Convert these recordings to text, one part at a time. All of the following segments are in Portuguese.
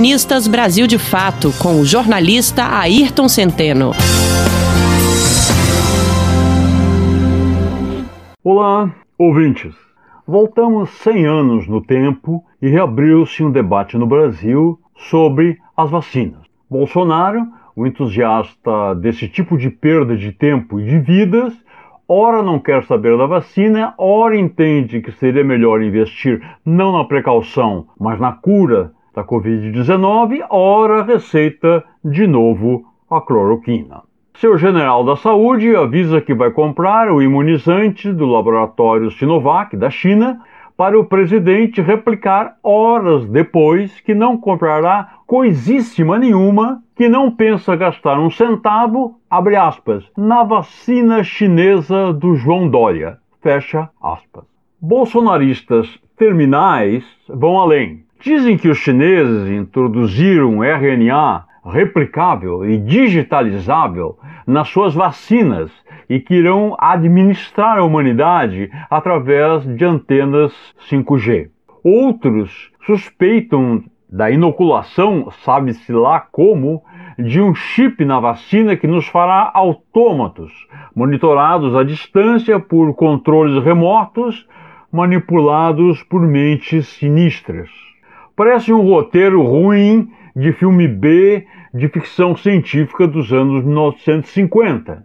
Colunistas Brasil de Fato, com o jornalista Ayrton Centeno. Olá, ouvintes. Voltamos 100 anos no tempo e reabriu-se um debate no Brasil sobre as vacinas. Bolsonaro, o entusiasta desse tipo de perda de tempo e de vidas, ora não quer saber da vacina, ora entende que seria melhor investir não na precaução, mas na cura da Covid-19, ora receita de novo a cloroquina. Seu general da saúde avisa que vai comprar o imunizante do laboratório Sinovac da China para o presidente replicar horas depois que não comprará coisíssima nenhuma, que não pensa gastar um centavo, abre aspas, na vacina chinesa do João Dória, fecha aspas. Bolsonaristas terminais vão além. Dizem que os chineses introduziram RNA replicável e digitalizável nas suas vacinas e que irão administrar a humanidade através de antenas 5G. Outros suspeitam da inoculação, sabe-se lá como, de um chip na vacina que nos fará autômatos, monitorados à distância por controles remotos, manipulados por mentes sinistras. Parece um roteiro ruim de filme B de ficção científica dos anos 1950.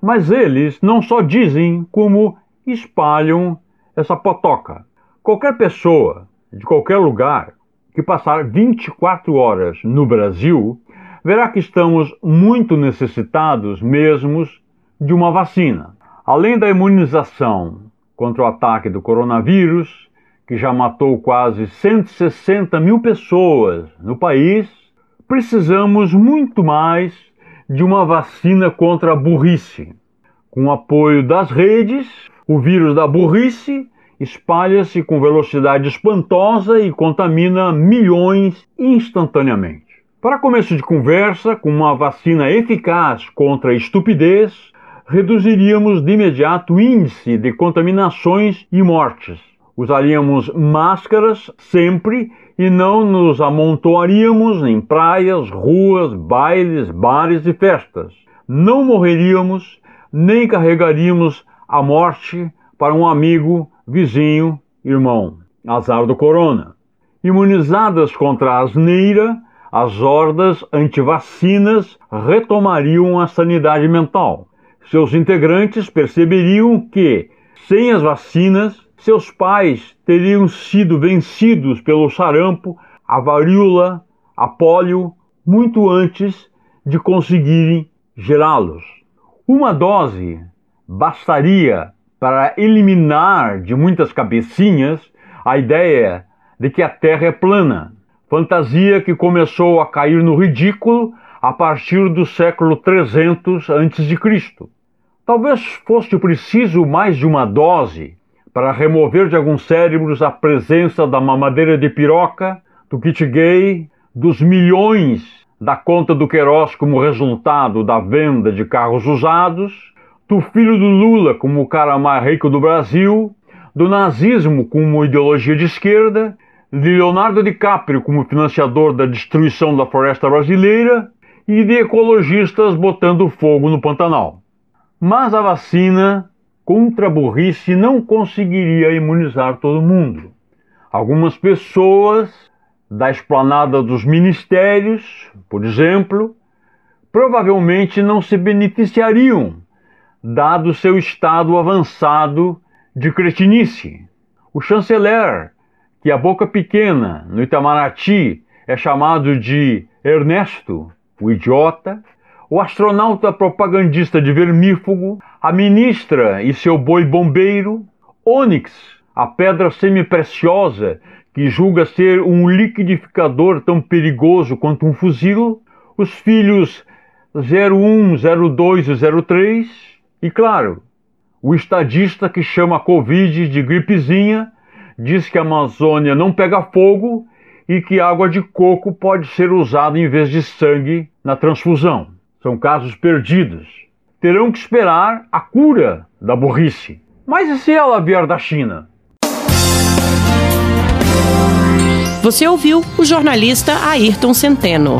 Mas eles não só dizem, como espalham essa potoca. Qualquer pessoa, de qualquer lugar, que passar 24 horas no Brasil, verá que estamos muito necessitados mesmo de uma vacina. Além da imunização contra o ataque do coronavírus, que já matou quase 160 mil pessoas no país, precisamos muito mais de uma vacina contra a burrice. Com o apoio das redes, o vírus da burrice espalha-se com velocidade espantosa e contamina milhões instantaneamente. Para começo de conversa, com uma vacina eficaz contra a estupidez, reduziríamos de imediato o índice de contaminações e mortes. Usaríamos máscaras sempre e não nos amontoaríamos em praias, ruas, bailes, bares e festas. Não morreríamos nem carregaríamos a morte para um amigo, vizinho, irmão. Azar do corona. Imunizadas contra a asneira, as hordas antivacinas retomariam a sanidade mental. Seus integrantes perceberiam que, sem as vacinas, seus pais teriam sido vencidos pelo sarampo, a varíola, a pólio, muito antes de conseguirem gerá-los. Uma dose bastaria para eliminar de muitas cabecinhas a ideia de que a Terra é plana, fantasia que começou a cair no ridículo a partir do século 300 a.C. Talvez fosse preciso mais de uma dose para remover de alguns cérebros a presença da mamadeira de piroca, do kit gay, dos milhões da conta do Queiroz como resultado da venda de carros usados, do filho do Lula como o cara mais rico do Brasil, do nazismo como ideologia de esquerda, de Leonardo DiCaprio como financiador da destruição da floresta brasileira e de ecologistas botando fogo no Pantanal. Mas a vacina contra a burrice não conseguiria imunizar todo mundo. Algumas pessoas da esplanada dos ministérios, por exemplo, provavelmente não se beneficiariam, dado seu estado avançado de cretinice. O chanceler, que a boca pequena no Itamaraty é chamado de Ernesto, o idiota, o astronauta propagandista de vermífugo, a ministra e seu boi bombeiro, Onyx, a pedra semi-preciosa que julga ser um liquidificador tão perigoso quanto um fuzil, os filhos 01, 02 e 03, e claro, o estadista que chama a Covid de gripezinha, diz que a Amazônia não pega fogo e que água de coco pode ser usada em vez de sangue na transfusão. São casos perdidos. Terão que esperar a cura da burrice. Mas e se ela vier da China? Você ouviu o jornalista Ayrton Centeno.